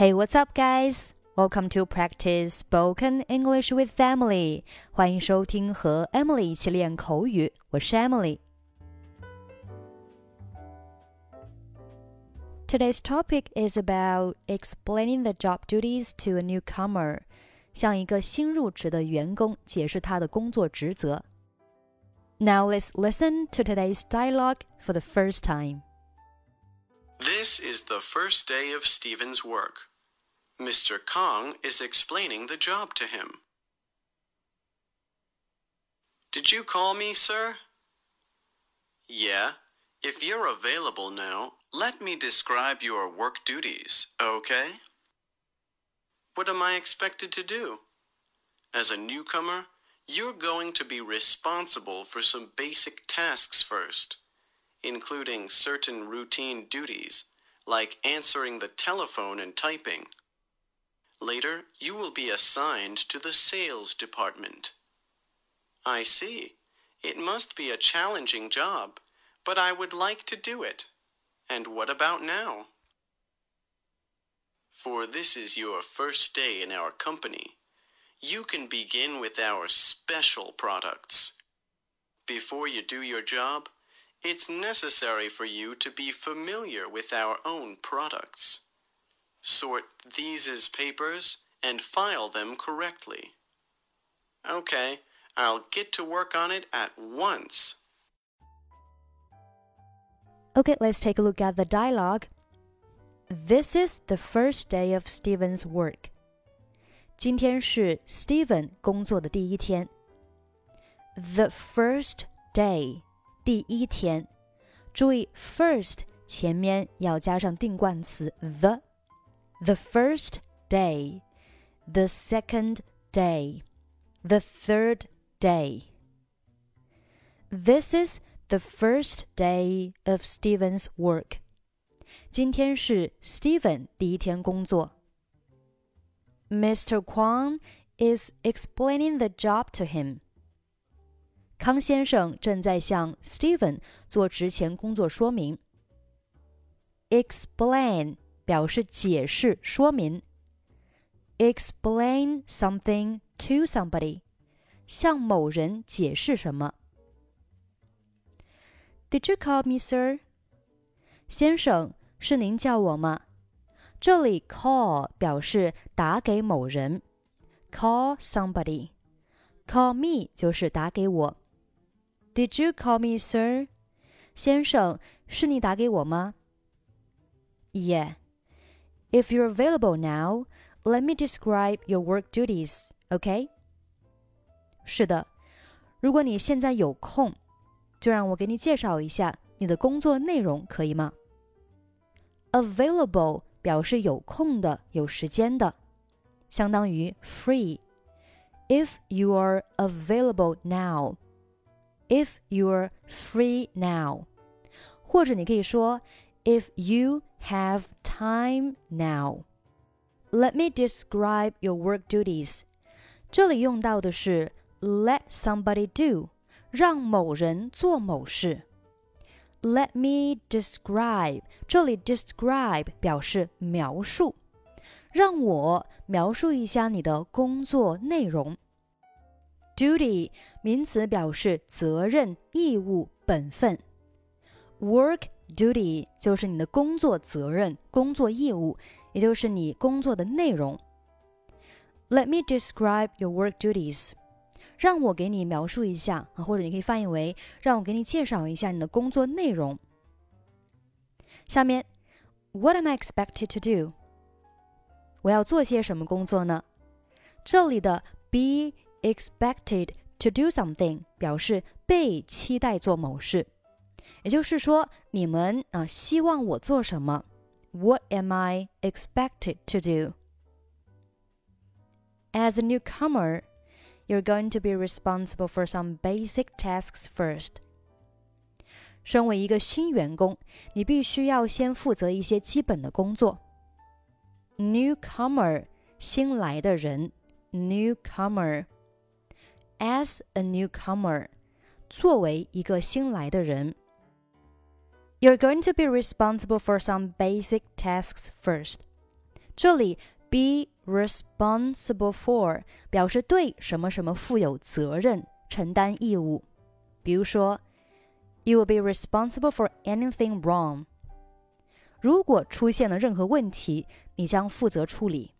Hey, what's up, guys? Welcome to practice spoken English with Emily. 欢迎收听和 Emily 一起练口语，我是 Emily。Today's topic is about explaining the job duties to a newcomer. 向一个新入职的员工解释他的工作职责。Now let's listen to today's dialogue for the first time. This is the first day of Steven's work. Mr. Kang is explaining the job to him. Did you call me, sir? Yeah. If you're available now, let me describe your work duties, okay? What am I expected to do? As a newcomer, you're going to be responsible for some basic tasks first, including certain routine duties, like answering the telephone and typing. Later, you will be assigned to the sales department. I see. It must be a challenging job, but I would like to do it. And what about now? For this is your first day in our company. You can begin with our special products. Before you do your job, it's necessary for you to be familiar with our own products. Sort these as papers and file them correctly. Okay, I'll get to work on it at once. Okay, let's take a look at the dialogue. This is the first day of Steven's work. 今天是 Steven 工作的第一天。The first day， 第一天。注意，first 前面要加上定冠词 the。The first day, the second day, the third day. This is the first day of Steven's work. 今天是 Steven 第一天工作。Mr. Kang is explaining the job to him. 康先生正在向 Steven 做职前工作说明。Explain 表示解释、说明。Explain something to somebody，向某人解释什么。Did you call me, sir？先生，是您叫我吗？这里 call 表示打给某人，call somebody，call me 就是打给我。Did you call me, sir？先生，是你打给我吗？Yeah. If you're available now, let me describe your work duties, okay? 是的，如果你现在有空，就让我给你介绍一下你的工作内容，可以吗？Available 表示有空的、有时间的，相当于 free. If you are available now, if you are free now，或者你可以说 if you have time now. Let me describe your work duties. 这里用到的是 let somebody do，让某人做某事。let me describe，这里 describe 表示描述，让我描述一下你的工作内容。 Duty 名词表示责任、义务、本分。work duty 就是你的工作责任、工作义务，也就是你工作的内容。Let me describe your work duties. 让我给你描述一下啊，或者你可以翻译为让我给你介绍一下你的工作内容。下面，What am I expected to do？我要做些什么工作呢？这里的 be expected to do something 表示被期待做某事，也就是说，你们啊希望我做什么？What am I expected to do？As a newcomer you're going to be responsible for some basic tasks first. 身为一个新员工，你必须要先负责一些基本的工作。Newcomer，新来的人。Newcomer。 As a newcomer，作为一个新来的人。You're going to be responsible for some basic tasks first. 这里 be responsible for 表示对什么什么负有责任、承担义务。比如说，You will be responsible for anything wrong。如果出现了任何问题，你将负责处理。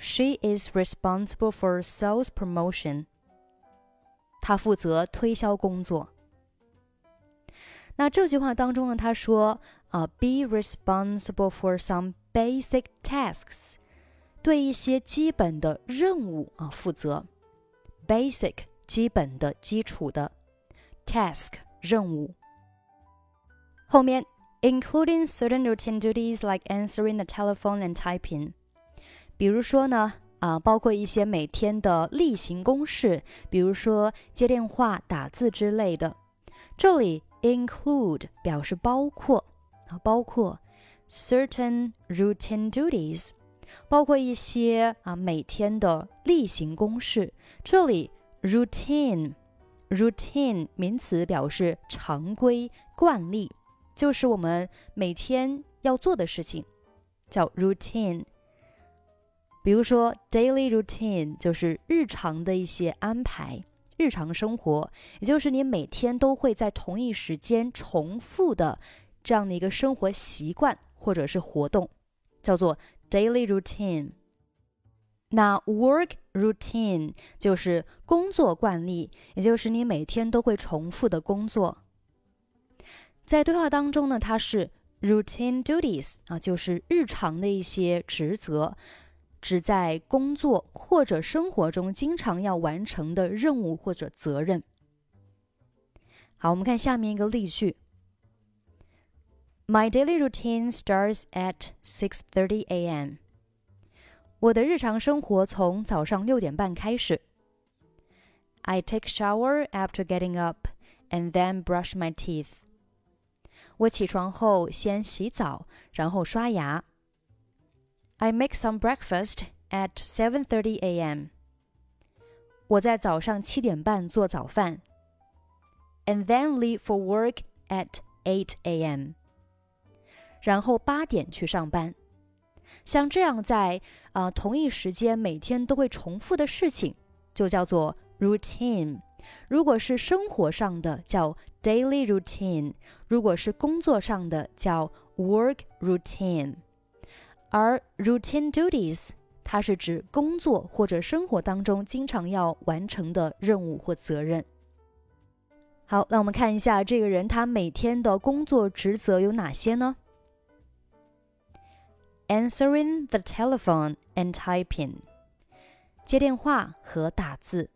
She is responsible for sales promotion。她负责推销工作。那这句话当中呢，他说啊，be responsible for some basic tasks，对一些基本的任务啊负责。basic 基本的、基础的，task 任务。后面 including certain routine duties like answering the telephone and typing， 比如说呢啊，包括一些每天的例行公事，比如说接电话、打字之类的。这里 include 表示包括啊，包括 certain routine duties，包括一些啊每天的例行公事。这里 routine routine 名词表示常规惯例，就是我们每天要做的事情，叫 routine。比如说 daily routine 就是日常的一些安排。日常生活，也就是你每天都会在同一时间重复的这样的一个生活习惯或者是活动，叫做 daily routine。那 work routine 就是工作惯例，也就是你每天都会重复的工作。在对话当中呢，它是 routine duties 啊，就是日常的一些职责。指在工作或者生活中经常要完成的任务或者责任。好，我们看下面一个例句：My daily routine starts at six thirty a.m. 我的日常生活从早上六点半开始。I take shower after getting up and then brush my teeth. 我起床后先洗澡，然后刷牙。I make some breakfast at 7:30 a.m. 我在早上七点半做早饭。And then leave for work at 8 a.m. 然后八点去上班。像这样在啊、呃、同一时间每天都会重复的事情，就叫做 routine。如果是生活上的，叫 daily routine；如果是工作上的，叫 work routine。 而 routine duties，它是指工作或者生活当中经常要完成的任务或责任。好，那我们看一下这个人他每天的工作职责有哪些呢？Answering the telephone and typing，接电话和打字。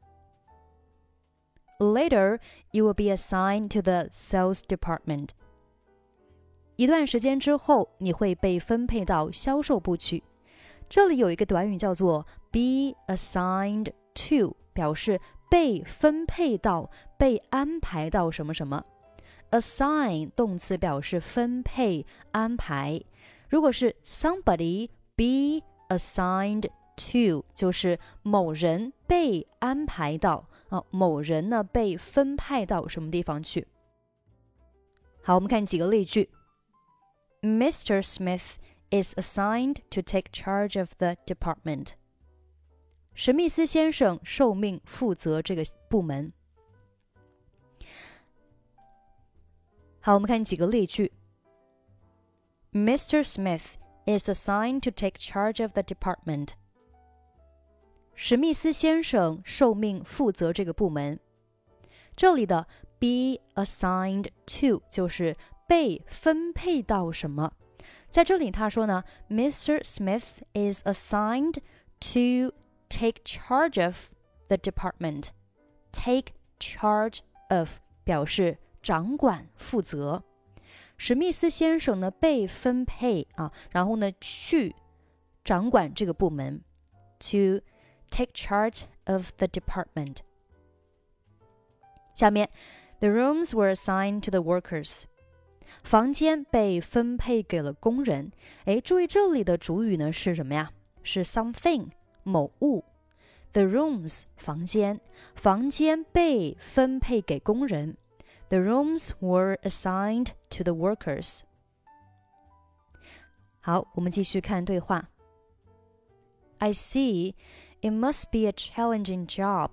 Later, you will be assigned to the sales department. 一段时间之后，你会被分配到销售部去。这里有一个短语叫做 be assigned to，表示被分配到、被安排到什么什么。assign 动词表示分配、安排。如果是 somebody be assigned to，就是某人被安排到啊，某人呢被分派到什么地方去。好，我们看几个例句。Mr. Smith is assigned to take charge of the department. 史密斯先生受命负责这个部门。好，我们看几个例句。Mr. Smith is assigned to take charge of the department. 史密斯先生受命负责这个部门。这里的 be assigned to 就是 被分配到什么？在这里他说呢，Mr. Smith is assigned to take charge of the department. Take charge of 表示掌管、负责。史密斯先生呢被分配啊，然后呢去掌管这个部门，to take charge of the department. 下面，the rooms were assigned to the workers. 房间被分配给了工人。哎，注意这里的主语呢是什么呀？是 something 某物。The rooms 房间，房间被分配给工人。The rooms were assigned to the workers。好，我们继续看对话。I see, it must be a challenging job.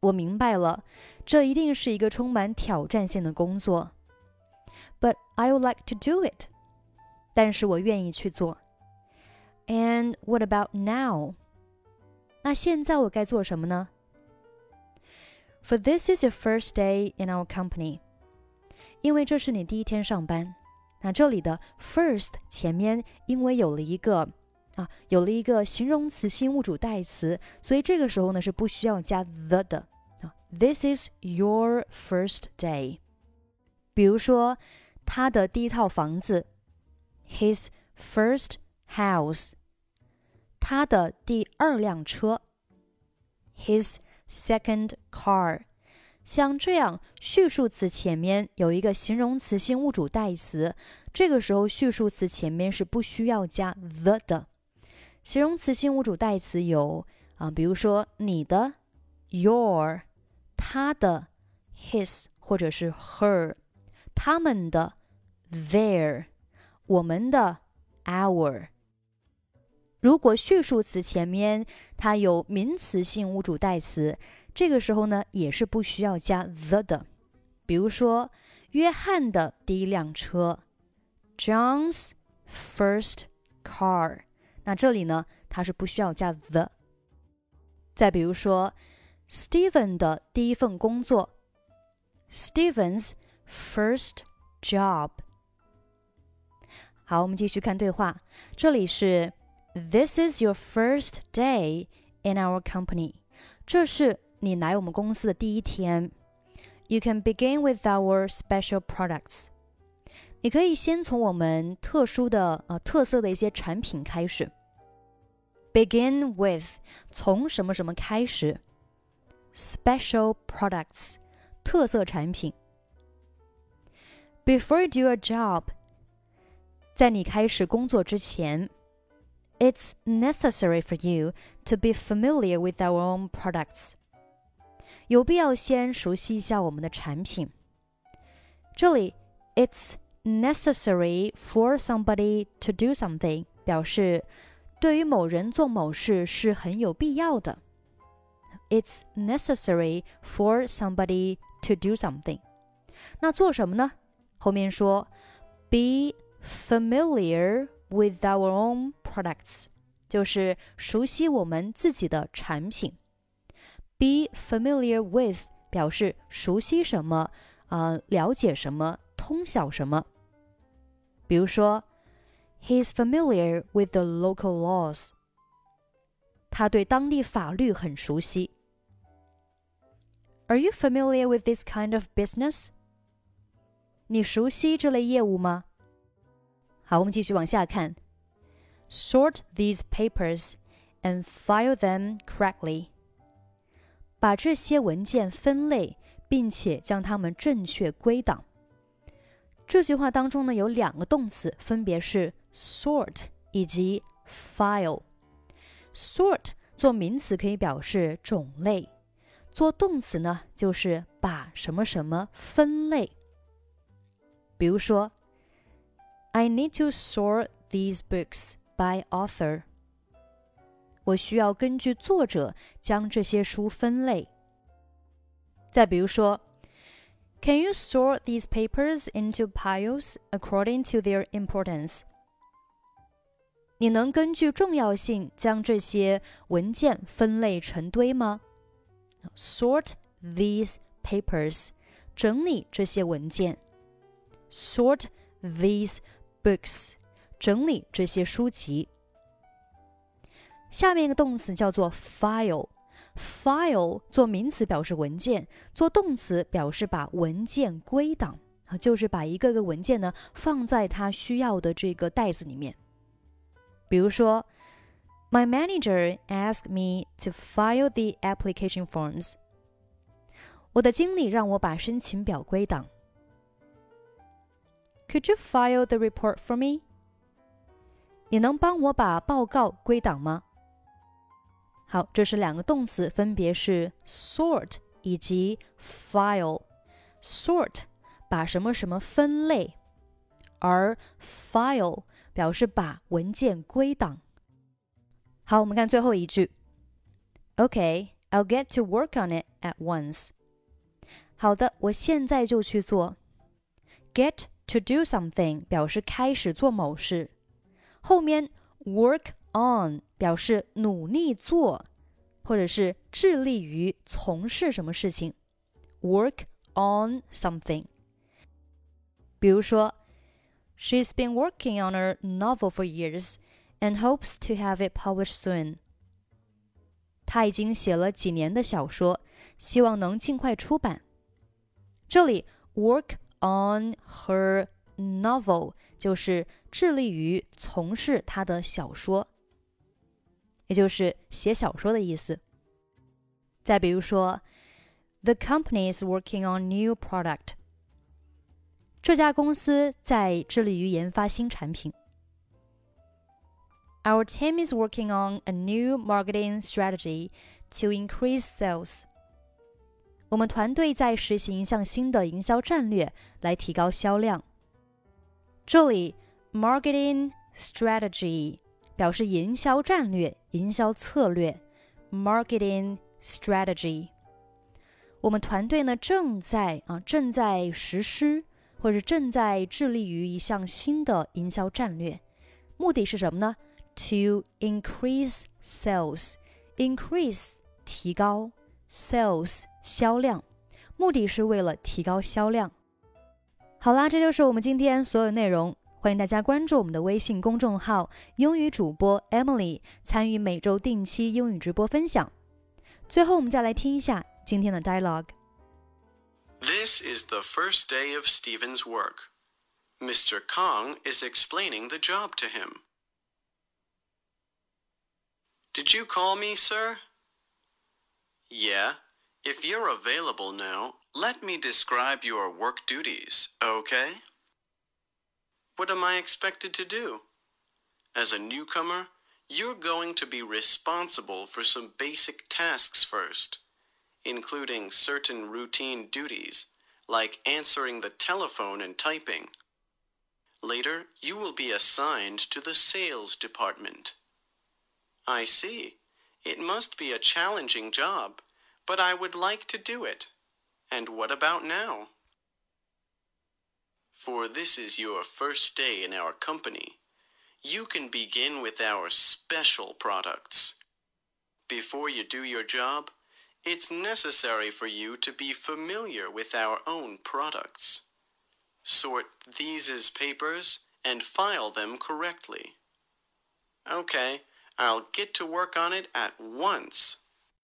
我明白了，这一定是一个充满挑战性的工作。But I would like to do it. 但是我愿意去做。And what about now? 那现在我该做什么呢？For this is your first day in our company. 因为这是你第一天上班。那这里的 first 前面因为有了一个啊，有了一个形容词性物主代词，所以这个时候呢是不需要加 the 的啊。This is your first day。比如说 他的第一套房子，his first house。他的第二辆车，his second car。像这样，叙述词前面有一个形容词性物主代词，这个时候叙述词前面是不需要加 the 的。形容词性物主代词有啊，比如说你的 your，他的 his 或者是 her，他们的 their，我们的 our。如果序数词前面它有名词性物主代词。这个时候呢，也是不需要加 the 的。比如说，约翰的第一辆车，John's first car。那这里呢，它是不需要加 the。再比如说，Stephen 的第一份工作，Stephen's first job。好，我们继续看对话。这里是 This is your first day in our company。这是你来我们公司的第一天，You can begin with our special products。你可以先从我们特殊的呃特色的一些产品开始。Begin with 从什么什么开始，special products 特色产品。 Before you do a job，在你开始工作之前，It's necessary for you to be familiar with our own products。有必要先熟悉一下我们的产品。这里，it's necessary for somebody to do something 表示对于某人做某事是很有必要的。It's necessary for somebody to do something。那做什么呢？ 后面说，be familiar with our own products，就是熟悉我们自己的产品。Be familiar with 表示熟悉什么，啊，了解什么，通晓什么。比如说，He's familiar with the local laws。他对当地法律很熟悉。Are you familiar with this kind of business？ 你熟悉这类业务吗？好，我们继续往下看。Sort these papers and file them correctly. 把这些文件分类，并且将它们正确归档。这句话当中呢，有两个动词，分别是 sort 以及 file。sort 做名词可以表示种类，做动词呢就是把什么什么分类。比如说，I need to sort these books by author。我需要根据作者将这些书分类。再比如说，Can you sort these papers into piles according to their importance？你能根据重要性将这些文件分类成堆吗？Sort these papers，整理这些文件。 Sort these books，整理这些书籍。下面一个动词叫做 file，file 做名词表示文件，做动词表示把文件归档啊，就是把一个个文件呢放在它需要的这个袋子里面。比如说，My manager asked me to file the application forms。我的经理让我把申请表归档。Could you file the report for me？你能帮我把报告归档吗？好，这是两个动词，分别是 sort 以及 file。sort 把什么什么分类，而 file 表示把文件归档。好，我们看最后一句。Okay, I'll get to work on it at once. 好的，我现在就去做。Get to do something 表示开始做某事，后面 work on 表示努力做，或者是致力于从事什么事情。Work on something。比如说，She's been working on her novel for years and hopes to have it published soon. 她已经写了几年的小说，希望能尽快出版。这里 work on her novel 就是致力于从事她的小说，也就是写小说的意思。再比如说，The company is working on new product。这家公司在致力于研发新产品。Our team is working on a new marketing strategy to increase sales. 我们团队在实行一项新的营销战略来提高销量。这里 marketing strategy 表示营销战略、营销策略。marketing strategy，我们团队呢正在啊正在实施或者正在致力于一项新的营销战略，目的是什么呢？To increase sales. Increase 提高，sales 销量，目的是为了提高销量。好啦，这就是我们今天所有内容。欢迎大家关注我们的微信公众号“英语主播 Emily”，参与每周定期英语直播分享。最后，我们再来听一下今天的 dialogue。This is the first day of Steven's work. Mr. Kang is explaining the job to him. Did you call me, sir? Yeah. If you're available now, let me describe your work duties, okay? What am I expected to do? As a newcomer, you're going to be responsible for some basic tasks first, including certain routine duties, like answering the telephone and typing. Later, you will be assigned to the sales department. I see. It must be a challenging job but I would like to do it. And what about now? For this is your first day in our company. You can begin with our special products. Before you do your job, it's necessary for you to be familiar with our own products. Sort these as papers and file them correctly. Okay, I'll get to work on it at once.